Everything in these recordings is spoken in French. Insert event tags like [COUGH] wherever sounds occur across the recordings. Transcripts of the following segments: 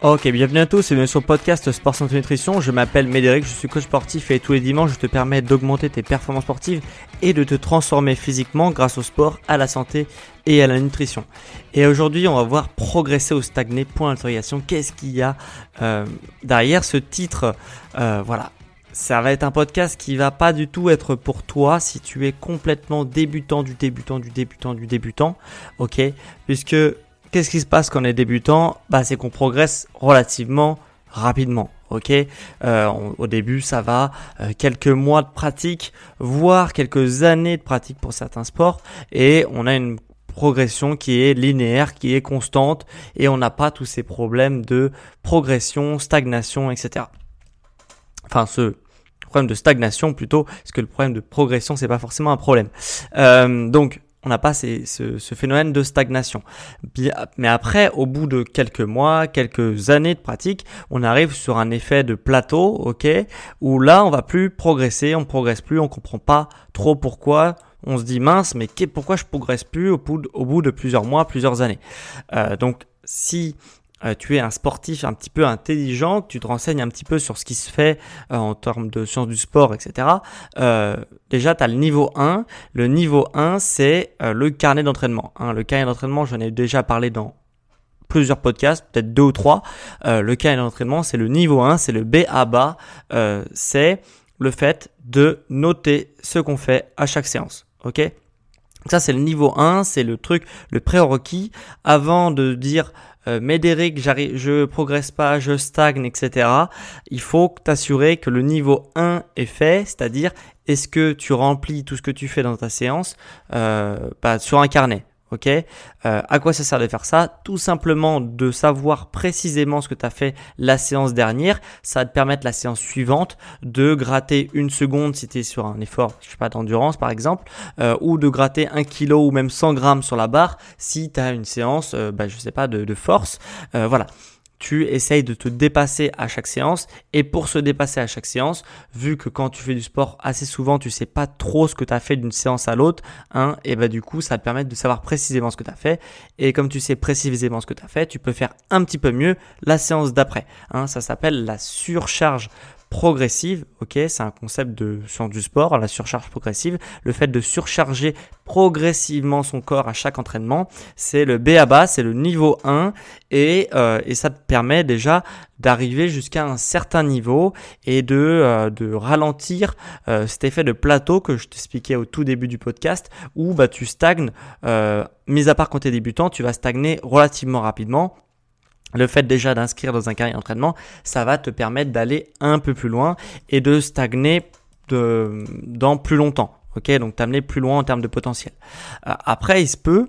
Ok, bienvenue à tous et bienvenue sur le podcast Sport Santé Nutrition. Je m'appelle Médéric, je suis coach sportif et tous les dimanches je te permets d'augmenter tes performances sportives et de te transformer physiquement grâce au sport, à la santé et à la nutrition. Et aujourd'hui on va voir progresser ou stagner, point d'interrogation. Qu'est-ce qu'il y a euh, derrière ce titre euh, Voilà, ça va être un podcast qui va pas du tout être pour toi si tu es complètement débutant du débutant du débutant du débutant, ok? Puisque Qu'est-ce qui se passe quand on est débutant bah, C'est qu'on progresse relativement rapidement. Ok, euh, au début ça va, euh, quelques mois de pratique, voire quelques années de pratique pour certains sports, et on a une progression qui est linéaire, qui est constante, et on n'a pas tous ces problèmes de progression, stagnation, etc. Enfin, ce problème de stagnation plutôt, parce que le problème de progression c'est pas forcément un problème. Euh, donc on n'a pas ce, phénomène de stagnation. Mais après, au bout de quelques mois, quelques années de pratique, on arrive sur un effet de plateau, ok, où là, on va plus progresser, on progresse plus, on comprend pas trop pourquoi. On se dit mince, mais pourquoi je progresse plus au bout de, plusieurs mois, plusieurs années? Euh, donc, si euh, tu es un sportif un petit peu intelligent, tu te renseignes un petit peu sur ce qui se fait euh, en termes de sciences du sport, etc. Euh, déjà, tu as le niveau 1. Le niveau 1, c'est le carnet d'entraînement. Hein. Le carnet d'entraînement, j'en ai déjà parlé dans plusieurs podcasts, peut-être deux ou trois. le carnet d'entraînement, c'est le niveau 1, c'est le B à bas. c'est le fait de noter ce qu'on fait à chaque séance. Ok? Ça, c'est le niveau 1, c'est le truc, le prérequis, avant de dire euh, Médéric, je progresse pas, je stagne, etc. Il faut t'assurer que le niveau 1 est fait, c'est-à-dire est-ce que tu remplis tout ce que tu fais dans ta séance euh, bah, sur un carnet? Ok? Euh, À quoi ça sert de faire ça? Tout simplement de savoir précisément ce que tu as fait la séance dernière. Ça va te permettre la séance suivante de gratter une seconde si tu es sur un effort, je sais pas, d'endurance par exemple, euh, ou de gratter un kilo ou même 100 grammes sur la barre si tu as une séance, euh, bah, je sais pas, de, de force. voilà tu essayes de te dépasser à chaque séance. Et pour se dépasser à chaque séance, vu que quand tu fais du sport assez souvent, tu sais pas trop ce que tu as fait d'une séance à l'autre, hein, et bah du coup, ça te permettre de savoir précisément ce que tu as fait. Et comme tu sais précisément ce que tu as fait, tu peux faire un petit peu mieux la séance d'après. Hein, ça s'appelle la surcharge progressive, ok, c'est un concept de science du sport, la surcharge progressive, le fait de surcharger progressivement son corps à chaque entraînement, c'est le B à bas, c'est le niveau 1 et, euh, et ça te permet déjà d'arriver jusqu'à un certain niveau et de, euh, de ralentir euh, cet effet de plateau que je t'expliquais au tout début du podcast où bah, tu stagnes, mis à part quand tu es débutant, tu vas stagner relativement rapidement le fait déjà d'inscrire dans un carré d'entraînement, ça va te permettre d'aller un peu plus loin et de stagner de, dans plus longtemps. Ok, donc t'amener plus loin en termes de potentiel. Euh, après, il se peut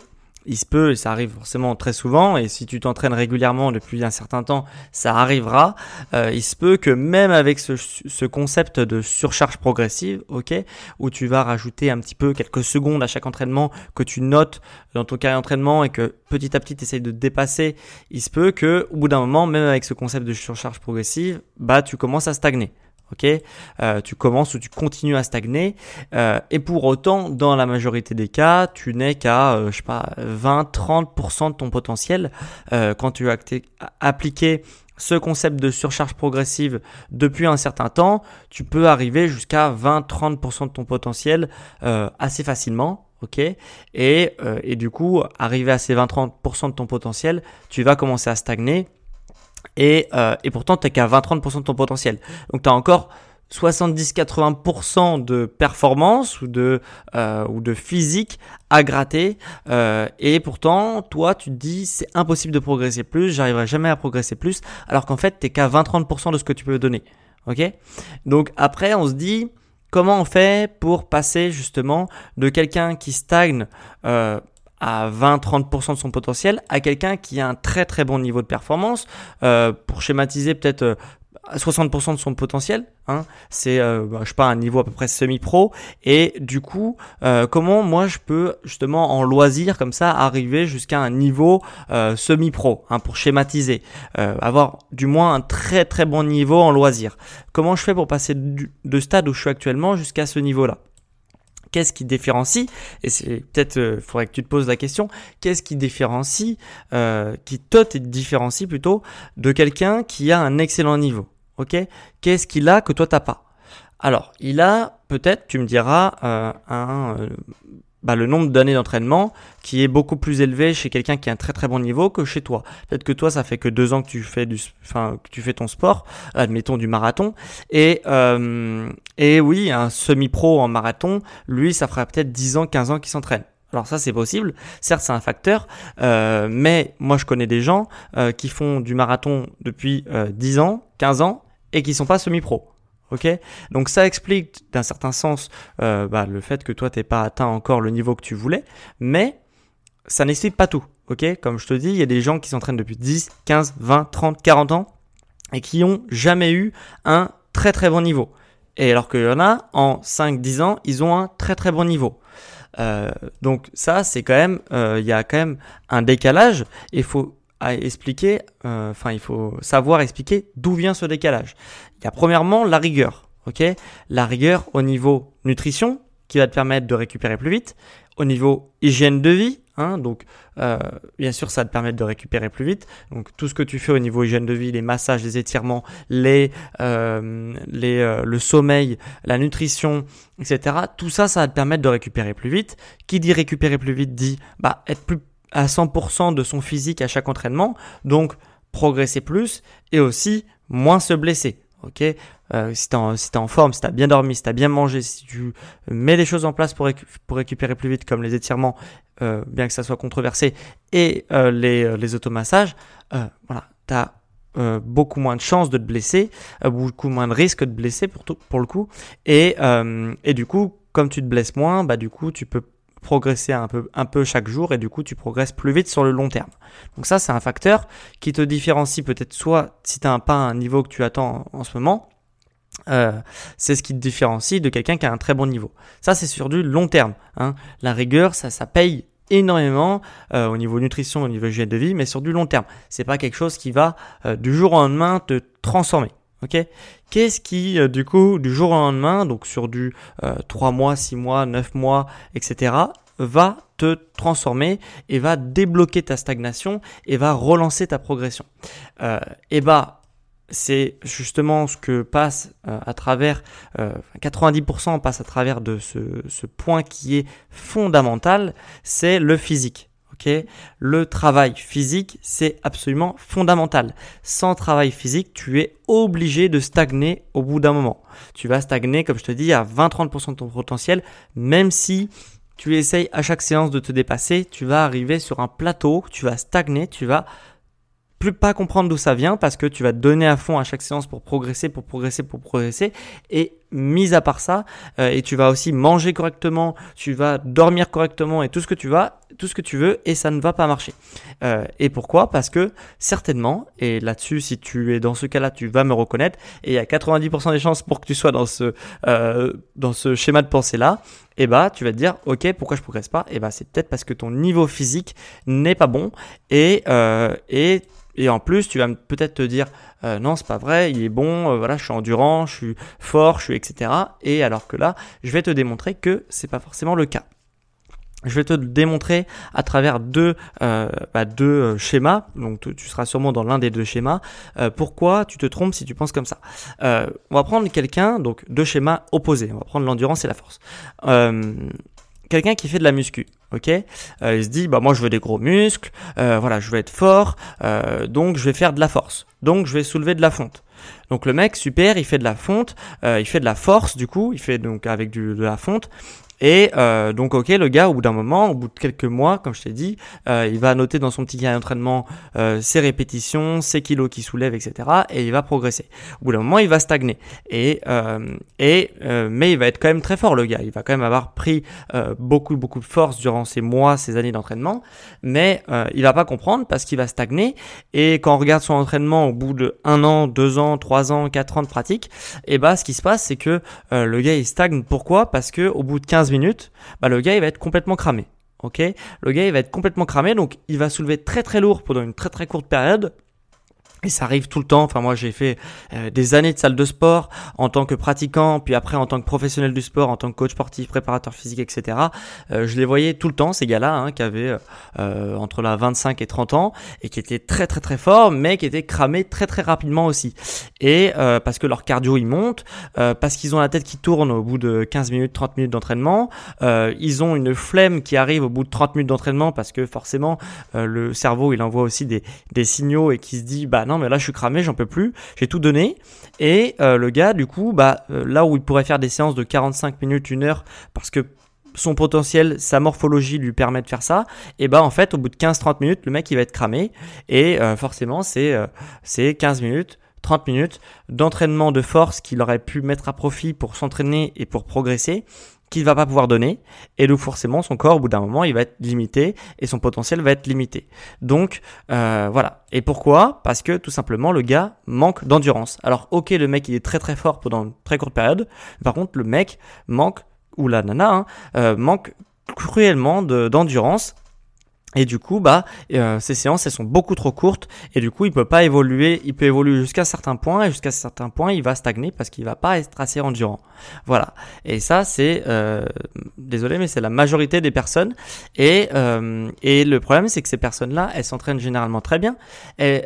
il se peut, et ça arrive forcément très souvent, et si tu t'entraînes régulièrement depuis un certain temps, ça arrivera. Euh, il se peut que même avec ce, ce, concept de surcharge progressive, ok, où tu vas rajouter un petit peu quelques secondes à chaque entraînement que tu notes dans ton carré d'entraînement et que petit à petit tu essayes de dépasser, il se peut que au bout d'un moment, même avec ce concept de surcharge progressive, bah tu commences à stagner ok? Euh, Tu commences ou tu continues à stagner euh, et pour autant, dans la majorité des cas, tu n'es qu'à, euh, je sais pas, 20-30% de ton potentiel quand tu as appliqué ce concept de surcharge progressive depuis un certain temps, tu peux arriver jusqu'à 20-30% de ton potentiel assez facilement. Ok? Et, et du coup, arriver à ces 20-30% de ton potentiel, tu vas commencer à stagner. Et, euh, et pourtant, tu n'es qu'à 20-30% de ton potentiel. Donc, tu as encore 70-80% de performance ou de, euh, ou de physique à gratter. Euh, et pourtant, toi, tu te dis, c'est impossible de progresser plus, j'arriverai jamais à progresser plus, alors qu'en fait, t'es qu'à 20-30% de ce que tu peux donner. Ok? Donc après, on se dit, comment on fait pour passer justement de quelqu'un qui stagne à 20-30% de son potentiel à quelqu'un qui a un très très bon niveau de performance. Euh, pour schématiser peut-être euh, 60% de son potentiel. Hein, c'est, euh, bah, je sais pas, un niveau à peu près semi-pro. Et du coup, euh, comment moi je peux justement en loisir comme ça arriver jusqu'à un niveau euh, semi-pro, hein, pour schématiser, euh, avoir du moins un très très bon niveau en loisir. Comment je fais pour passer du, de stade où je suis actuellement jusqu'à ce niveau-là? Qu'est-ce qui différencie Et c'est peut-être, euh, faudrait que tu te poses la question. Qu'est-ce qui différencie, euh, qui te différencie plutôt de quelqu'un qui a un excellent niveau Ok? Qu'est-ce qu'il a que toi t'as pas? Alors, il a peut-être, tu me diras, euh, un euh, bah, le nombre d'années d'entraînement qui est beaucoup plus élevé chez quelqu'un qui a un très très bon niveau que chez toi. Peut-être que toi, ça fait que deux ans que tu fais du, enfin que tu fais ton sport, admettons du marathon, et euh, et oui, un semi-pro en marathon, lui, ça fera peut-être 10 ans, 15 ans qu'il s'entraîne. Alors ça c'est possible, certes c'est un facteur, euh, mais moi je connais des gens euh, qui font du marathon depuis euh, 10 ans, 15 ans et qui sont pas semi-pro. Ok, donc ça explique d'un certain sens euh, bah, le fait que toi t'es pas atteint encore le niveau que tu voulais, mais ça n'explique pas tout. Ok, comme je te dis, il y a des gens qui s'entraînent depuis 10, 15, 20, 30, 40 ans et qui ont jamais eu un très très bon niveau. Et alors qu'il y en a en 5, 10 ans, ils ont un très très bon niveau. Euh, donc ça, c'est quand même, euh, il y a quand même un décalage. Il faut à expliquer, euh, enfin il faut savoir expliquer d'où vient ce décalage. Il y a premièrement la rigueur, ok? La rigueur au niveau nutrition qui va te permettre de récupérer plus vite, au niveau hygiène de vie, hein, donc euh, bien sûr ça va te permettre de récupérer plus vite. Donc tout ce que tu fais au niveau hygiène de vie, les massages, les étirements, les, euh, les euh, le sommeil, la nutrition, etc. Tout ça, ça va te permettre de récupérer plus vite. Qui dit récupérer plus vite dit bah être plus à 100% de son physique à chaque entraînement, donc progresser plus et aussi moins se blesser. Ok, euh, si t'es en, en forme, si t'as bien dormi, si t'as bien mangé, si tu mets les choses en place pour, récupérer plus vite, comme les étirements, euh, bien que ça soit controversé, et euh, les, euh, les automassages, voilà, t'as beaucoup moins de chances de te blesser, beaucoup moins de risques de blesser pour, tout, pour le coup, et, et du coup, comme tu te blesses moins, bah du coup, tu peux progresser un peu, un peu chaque jour et du coup tu progresses plus vite sur le long terme. Donc ça c'est un facteur qui te différencie peut-être soit si tu n'as pas un niveau que tu attends en, ce moment, euh, c'est ce qui te différencie de quelqu'un qui a un très bon niveau. Ça c'est sur du long terme. Hein. La rigueur ça, ça paye énormément euh, au niveau nutrition, au niveau hygiène de vie, mais sur du long terme. C'est pas quelque chose qui va euh, du jour au lendemain te transformer. Ok Qu'est-ce qui, euh, du coup, du jour au lendemain, donc sur du euh, 3 mois, 6 mois, 9 mois, etc., va te transformer et va débloquer ta stagnation et va relancer ta progression? Euh, Et bah, c'est justement ce que passe euh, à travers, euh, 90% passe à travers de ce point qui est fondamental, c'est le physique. Okay le travail physique, c'est absolument fondamental. Sans travail physique, tu es obligé de stagner au bout d'un moment. Tu vas stagner, comme je te dis, à 20-30% de ton potentiel, même si tu essayes à chaque séance de te dépasser, tu vas arriver sur un plateau, tu vas stagner, tu vas plus pas comprendre d'où ça vient parce que tu vas donner à fond à chaque séance pour progresser, pour progresser, pour progresser. Et mis à part ça, euh, et tu vas aussi manger correctement, tu vas dormir correctement et tout ce que tu vas, tout ce que tu veux, et ça ne va pas marcher. Euh, et pourquoi? Parce que certainement, et là-dessus, si tu es dans ce cas-là, tu vas me reconnaître, et il y a 90% des chances pour que tu sois dans ce euh, dans ce schéma de pensée-là. Et bah, tu vas te dire, ok, pourquoi je progresse pas? Et bah, c'est peut-être parce que ton niveau physique n'est pas bon, et et et en plus, tu vas peut-être te dire euh, non, c'est pas vrai, il est bon, euh, voilà, je suis endurant, je suis fort, je suis etc. Et alors que là, je vais te démontrer que c'est pas forcément le cas. je vais te démontrer à travers deux, euh, bah, deux euh, schémas, donc tu, seras sûrement dans l'un des deux schémas, euh, pourquoi tu te trompes si tu penses comme ça? Euh, on va prendre quelqu'un, donc deux schémas opposés, on va prendre l'endurance et la force. Euh, quelqu'un qui fait de la muscu, ok? Euh, Il se dit, bah moi je veux des gros muscles, voilà, je veux être fort, donc je vais faire de la force, donc je vais soulever de la fonte. Donc le mec, super, il fait de la fonte, il fait de la force du coup, il fait donc avec du, de la fonte, et euh, donc, ok, le gars, au bout d'un moment, au bout de quelques mois, comme je t'ai dit, euh, il va noter dans son petit carnet d'entraînement euh, ses répétitions, ses kilos qu'il soulève, etc. Et il va progresser. Au bout d'un moment, il va stagner. Et, euh, et euh, mais il va être quand même très fort, le gars. Il va quand même avoir pris euh, beaucoup, beaucoup de force durant ces mois, ces années d'entraînement. Mais il va pas comprendre parce qu'il va stagner. Et quand on regarde son entraînement au bout de un an, deux ans, trois ans, quatre ans de pratique, et bah, ce qui se passe, c'est que le gars, il stagne. Pourquoi? Parce que au bout de 15 minutes, bah, le gars il va être complètement cramé. Ok, le gars il va être complètement cramé, donc il va soulever très très lourd pendant une très très courte période. Et ça arrive tout le temps. Enfin, moi, j'ai fait euh, des années de salle de sport en tant que pratiquant, puis après en tant que professionnel du sport, en tant que coach sportif, préparateur physique, etc. Euh, je les voyais tout le temps, ces gars-là, hein, qui avaient euh, entre la 25 et 30 ans et qui étaient très très très forts, mais qui étaient cramés très très rapidement aussi. Et parce que leur cardio il monte, parce qu'ils ont la tête qui tourne au bout de 15 minutes, 30 minutes d'entraînement, ils ont une flemme qui arrive au bout de 30 minutes d'entraînement parce que forcément le cerveau il envoie aussi des, des signaux et qui se dit bah non mais là je suis cramé, j'en peux plus, j'ai tout donné. Et euh, le gars, du coup, bah euh, là où il pourrait faire des séances de 45 minutes, une heure, parce que son potentiel, sa morphologie lui permet de faire ça, et bah en fait au bout de 15-30 minutes, le mec il va être cramé. Et euh, forcément c'est c'est 15 minutes. 30 minutes d'entraînement de force qu'il aurait pu mettre à profit pour s'entraîner et pour progresser qu'il va pas pouvoir donner. Et donc forcément son corps au bout d'un moment il va être limité et son potentiel va être limité. Donc euh, voilà. Et pourquoi? Parce que tout simplement le gars manque d'endurance. Alors ok le mec il est très très fort pendant une très courte période. Par contre le mec manque ou la nana hein, euh, manque cruellement d'endurance et du coup, bah, euh, ces séances, elles sont beaucoup trop courtes et du coup, il peut pas évoluer. Il peut évoluer jusqu'à certains points et jusqu'à certains points, il va stagner parce qu'il va pas être assez endurant. Voilà. Et ça, c'est euh, désolé, mais c'est la majorité des personnes. Et euh, et le problème, c'est que ces personnes-là, elles s'entraînent généralement très bien. Et,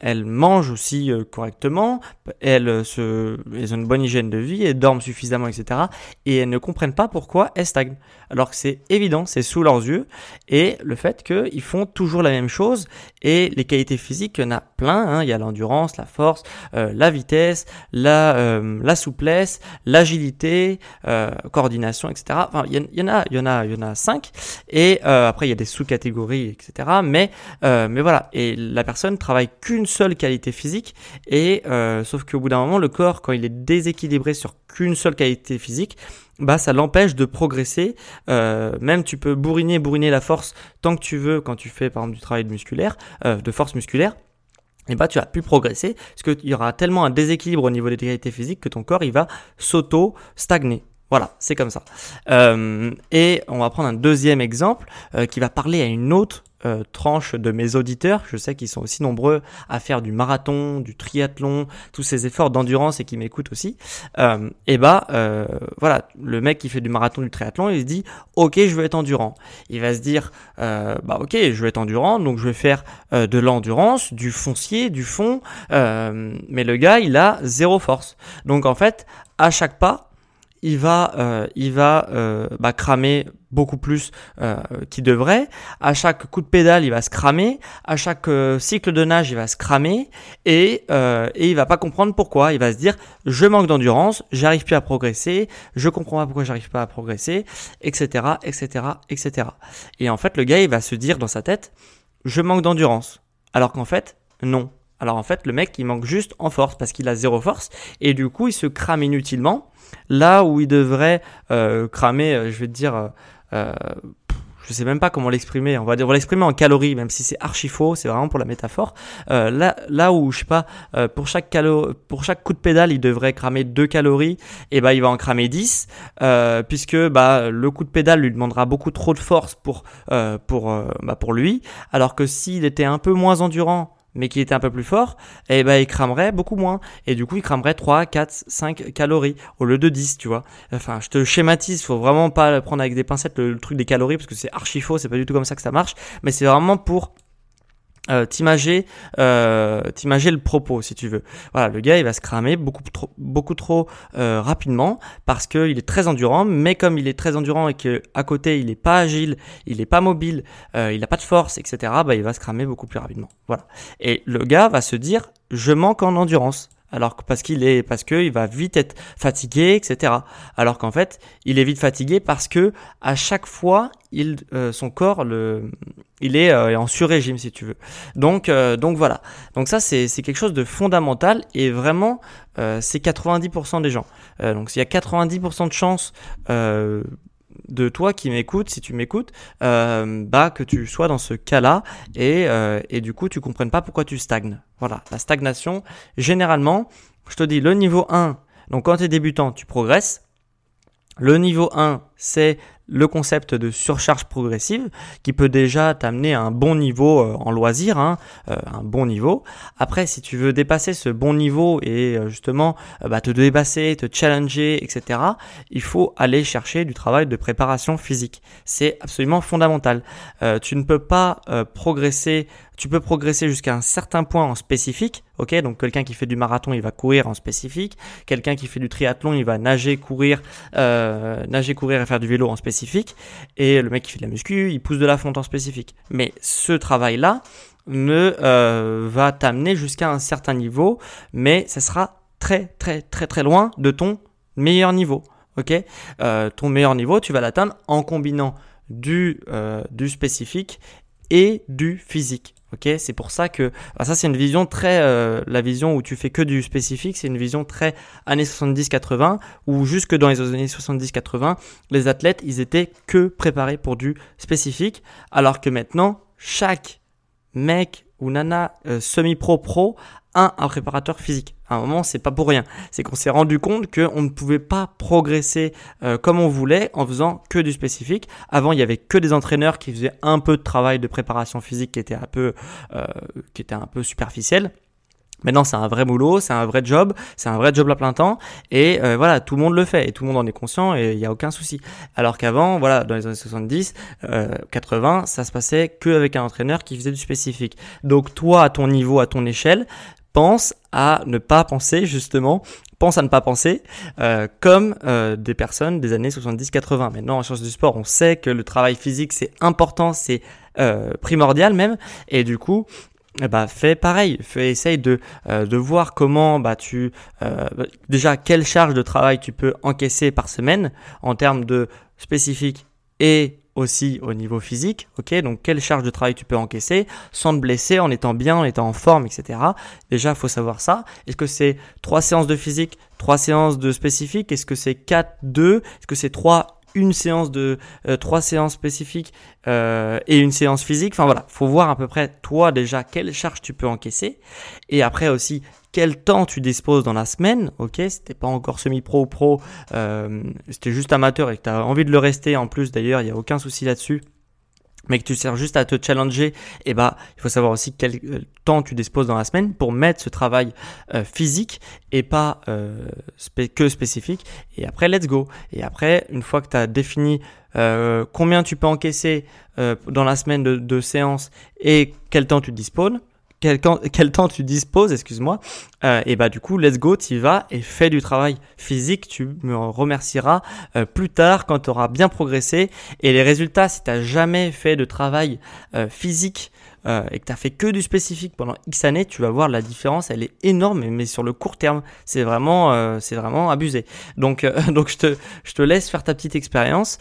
elles mangent aussi correctement. Elles se, elles ont une bonne hygiène de vie, elles dorment suffisamment, etc. Et elles ne comprennent pas pourquoi elles stagnent. Alors que c'est évident, c'est sous leurs yeux. Et le fait qu'ils font toujours la même chose et les qualités physiques, il y en a plein. Hein. Il y a l'endurance, la force, euh, la vitesse, la, euh, la souplesse, l'agilité, euh, coordination, etc. Enfin, il y, en a, il y en a, il y en a cinq. Et après, il y a des sous-catégories, etc. Mais, mais voilà. Et la personne travaille qu'une seule qualité physique. Et sauf qu'au bout d'un moment, le corps, quand il est déséquilibré sur qu'une seule qualité physique, bah ça l'empêche de progresser. Euh, même tu peux bourriner, bourriner la force tant que tu veux quand tu fais par exemple du travail de musculaire, euh, de force musculaire. Et bah tu as pu progresser parce qu'il y aura tellement un déséquilibre au niveau des qualités physiques que ton corps il va s'auto stagner. Voilà, c'est comme ça. Euh, et on va prendre un deuxième exemple euh, qui va parler à une autre euh, tranche de mes auditeurs. Je sais qu'ils sont aussi nombreux à faire du marathon, du triathlon, tous ces efforts d'endurance et qui m'écoutent aussi. Euh, et bah euh, voilà, le mec qui fait du marathon, du triathlon, il se dit ok, je veux être endurant. Il va se dire bah ok, je veux être endurant, donc je vais faire de l'endurance, du foncier, du fond. mais le gars, il a zéro force. Donc en fait, à chaque pas, il va, euh, il va euh, bah, cramer beaucoup plus euh, qu'il devrait. À chaque coup de pédale, il va se cramer. À chaque euh, cycle de nage, il va se cramer. Et, euh, et il va pas comprendre pourquoi. Il va se dire, je manque d'endurance, j'arrive plus à progresser, je comprends pas pourquoi j'arrive pas à progresser, etc., etc., etc. Et en fait, le gars, il va se dire dans sa tête, je manque d'endurance. Alors qu'en fait, non. Alors en fait, le mec, il manque juste en force parce qu'il a zéro force. Et du coup, il se crame inutilement là où il devrait euh, cramer, euh, je vais te dire, euh, euh, je sais même pas comment l'exprimer. On va on va l'exprimer en calories, même si c'est archi faux. C'est vraiment pour la métaphore. Euh, là, là où je sais pas, euh, pour chaque calo, pour chaque coup de pédale, il devrait cramer 2 calories. Et bah, il va en cramer 10, euh, puisque bah le coup de pédale lui demandera beaucoup trop de force pour pour bah, pour lui. Alors que s'il était un peu moins endurant mais qui était un peu plus fort, eh ben, il cramerait beaucoup moins. Et du coup, il cramerait 3, 4, 5 calories au lieu de 10, tu vois. Enfin, je te schématise, faut vraiment pas prendre avec des pincettes le, truc des calories parce que c'est archi faux, c'est pas du tout comme ça que ça marche, mais c'est vraiment pour euh, t'imager euh, le propos si tu veux. Voilà le gars il va se cramer beaucoup trop euh, rapidement parce qu'il est très endurant mais comme il est très endurant et que à côté il est pas agile il est pas mobile il a pas de force etc bah il va se cramer beaucoup plus rapidement. Voilà. Et le gars va se dire je manque en endurance alors parce qu'il est parce que il va vite être fatigué etc alors qu'en fait il est vite fatigué parce que à chaque fois il euh, son corps le il est euh, en sur-régime si tu veux. Donc euh, donc voilà. Donc ça c'est c'est quelque chose de fondamental et vraiment c'est 90% des gens. Donc s'il y a 90% de chances de toi qui m'écoutes, si tu m'écoutes, euh, bah que tu sois dans ce cas-là et, euh, et du coup tu comprennes pas pourquoi tu stagnes. Voilà, la stagnation, généralement, je te dis le niveau 1, donc quand tu es débutant, tu progresses. Le niveau 1, c'est le concept de surcharge progressive qui peut déjà t'amener à un bon niveau euh, en loisir, hein, euh, un bon niveau. Après, si tu veux dépasser ce bon niveau et euh, justement bah, te dépasser, te challenger, etc., il faut aller chercher du travail de préparation physique. C'est absolument fondamental. tu ne peux pas progresser tu peux progresser jusqu'à un certain point en spécifique, ok? Donc quelqu'un qui fait du marathon, il va courir en spécifique. Quelqu'un qui fait du triathlon, il va nager, courir, euh, nager, courir et faire du vélo en spécifique. Et le mec qui fait de la muscu, il pousse de la fonte en spécifique. Mais ce travail-là ne euh, va t'amener jusqu'à un certain niveau, mais ça sera très très très très loin de ton meilleur niveau. Ok? Euh, Ton meilleur niveau, tu vas l'atteindre en combinant du, du spécifique et du physique. Ok, c'est pour ça que bah, ça c'est une vision très euh, la vision où tu fais que du spécifique, c'est une vision très années 70-80 où jusque dans les années 70-80, les athlètes ils étaient que préparés pour du spécifique, alors que maintenant chaque mec ou nana euh, semi-pro pro un, un préparateur physique. À un moment, c'est pas pour rien. C'est qu'on s'est rendu compte qu'on ne pouvait pas progresser euh, comme on voulait en faisant que du spécifique. Avant, il y avait que des entraîneurs qui faisaient un peu de travail de préparation physique qui était un peu, euh, qui était un peu superficiel. Maintenant, c'est un vrai boulot, c'est un vrai job, c'est un vrai job à plein temps, et euh, voilà, tout le monde le fait, et tout le monde en est conscient, et il n'y a aucun souci. Alors qu'avant, voilà, dans les années 70, euh, 80, ça se passait que avec un entraîneur qui faisait du spécifique. Donc toi, à ton niveau, à ton échelle, pense à ne pas penser justement, pense à ne pas penser euh, comme euh, des personnes des années 70-80. Maintenant, en sciences du sport, on sait que le travail physique c'est important, c'est euh, primordial même, et du coup, bah fais pareil, fais, essaye de, de voir comment bah tu déjà quelle charge de travail tu peux encaisser par semaine en termes de spécifique et aussi au niveau physique, ok? Donc quelle charge de travail tu peux encaisser sans te blesser, en étant bien, en étant en forme, etc. Déjà, faut savoir ça. Est-ce que c'est trois séances de physique, trois séances de spécifique? Est-ce que c'est 4, 2 Est-ce que c'est 3, une séance de euh, trois séances spécifiques euh, et une séance physique. Enfin voilà, faut voir à peu près toi déjà quelle charge tu peux encaisser. Et après aussi quel temps tu disposes dans la semaine, ok, c'était pas encore semi-pro ou pro, euh, c'était juste amateur et que tu as envie de le rester. En plus d'ailleurs, il n'y a aucun souci là-dessus mais que tu sers juste à te challenger, et eh bah, il faut savoir aussi quel euh, temps tu disposes dans la semaine pour mettre ce travail euh, physique et pas que spécifique. Et après, let's go. Et après, une fois que tu as défini combien tu peux encaisser dans la semaine de, de séance et quel temps tu disposes, quel, quel, temps tu disposes, excuse-moi, euh, et bah du coup, let's go, tu vas et fais du travail physique. Tu me remercieras euh, plus tard quand tu auras bien progressé. Et les résultats, si tu n'as jamais fait de travail euh, physique euh, et que tu as fait que du spécifique pendant X années, tu vas voir la différence, elle est énorme, mais sur le court terme, c'est vraiment, euh, c'est vraiment abusé. Donc, euh, [LAUGHS] donc je te, je te laisse faire ta petite expérience.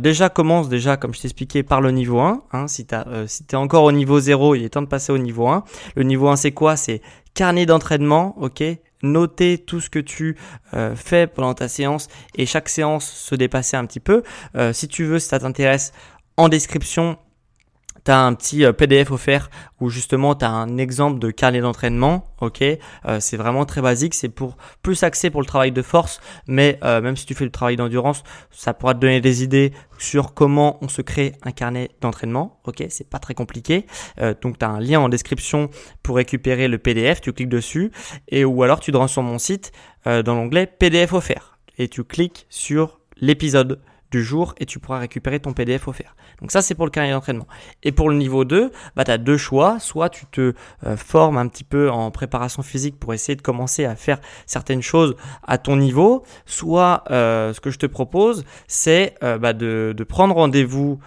déjà, commence déjà, comme je t'expliquais, par le niveau 1. Hein, si tu si es encore au niveau 0, il est temps de passer au niveau 1. Le niveau 1, c'est quoi? C'est carnet d'entraînement, ok? Noter tout ce que tu fais pendant ta séance et chaque séance se dépasser un petit peu. si tu veux, si ça t'intéresse, en description, tu as un petit euh, PDF offert où justement tu as un exemple de carnet d'entraînement. Ok, euh, c'est vraiment très basique, c'est pour plus axé pour le travail de force, mais euh, même si tu fais le travail d'endurance, ça pourra te donner des idées sur comment on se crée un carnet d'entraînement. Ok, c'est pas très compliqué. donc tu as un lien en description pour récupérer le PDF, tu cliques dessus et ou alors tu te rends sur mon site dans l'onglet PDF offert et tu cliques sur l'épisode du jour et tu pourras récupérer ton PDF offert. Donc ça c'est pour le carnet d'entraînement. Et pour le niveau 2, bah, tu as deux choix. Soit tu te euh, formes un petit peu en préparation physique pour essayer de commencer à faire certaines choses à ton niveau. Soit euh, ce que je te propose, c'est euh, bah, de, de, prendre rendez-vous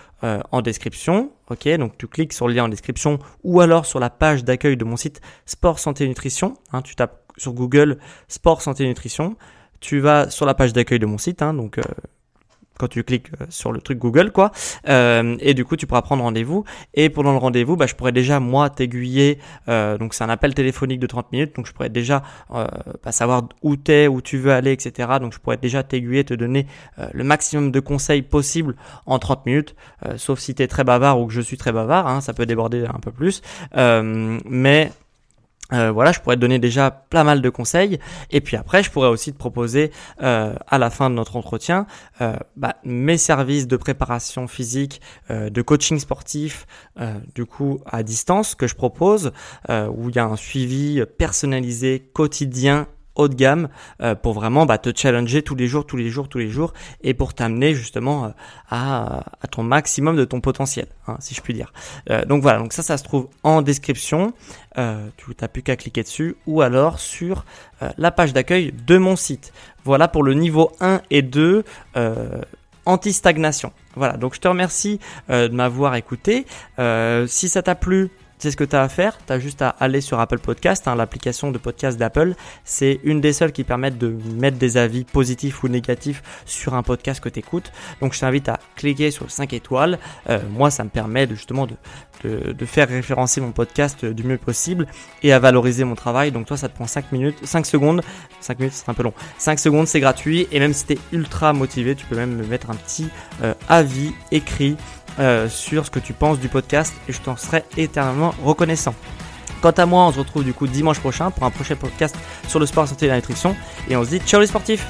en description. Ok, donc tu cliques sur le lien en description ou alors sur la page d'accueil de mon site Sport Santé Nutrition. Hein, tu tapes sur Google Sport Santé Nutrition. Tu vas sur la page d'accueil de mon site, hein, donc quand tu cliques euh, sur le truc Google, quoi. Euh, et du coup, tu pourras prendre rendez-vous. Et pendant le rendez-vous, bah, je pourrais déjà, moi, t'aiguiller. Euh, donc, c'est un appel téléphonique de 30 minutes. Donc, je pourrais déjà euh, bah, savoir où t'es, où tu veux aller, etc. Donc, je pourrais déjà t'aiguiller, te donner euh, le maximum de conseils possible en 30 minutes. sauf si tu es très bavard ou que je suis très bavard. Hein, ça peut déborder un peu plus. mais euh, voilà, je pourrais te donner déjà plein mal de conseils. Et puis après, je pourrais aussi te proposer euh, à la fin de notre entretien euh, bah, mes services de préparation physique, de coaching sportif, du coup à distance que je propose, où il y a un suivi personnalisé quotidien de gamme euh, pour vraiment bah, te challenger tous les jours, tous les jours, tous les jours et pour t'amener justement euh, à, à, ton maximum de ton potentiel, hein, si je puis dire. Euh, donc voilà, donc ça, ça se trouve en description. tu n'as plus qu'à cliquer dessus ou alors sur la page d'accueil de mon site. Voilà pour le niveau 1 et 2 anti-stagnation. Voilà, donc je te remercie de m'avoir écouté. si ça t'a plu, c'est ce que tu as à faire. Tu as juste à aller sur Apple Podcast, hein, l'application de podcast d'Apple. C'est une des seules qui permettent de mettre des avis positifs ou négatifs sur un podcast que tu écoutes. Donc je t'invite à cliquer sur 5 étoiles. Euh, moi, ça me permet de, justement de, faire référencer mon podcast du mieux possible et à valoriser mon travail. Donc toi, ça te prend 5 minutes, 5 secondes. 5 minutes, c'est un peu long. 5 secondes, c'est gratuit. Et même si tu es ultra motivé, tu peux même me mettre un petit euh, avis écrit euh, sur ce que tu penses du podcast et je t'en serai éternellement reconnaissant. Quant à moi, on se retrouve du coup dimanche prochain pour un prochain podcast sur le sport, santé et la nutrition. Et on se dit ciao les sportifs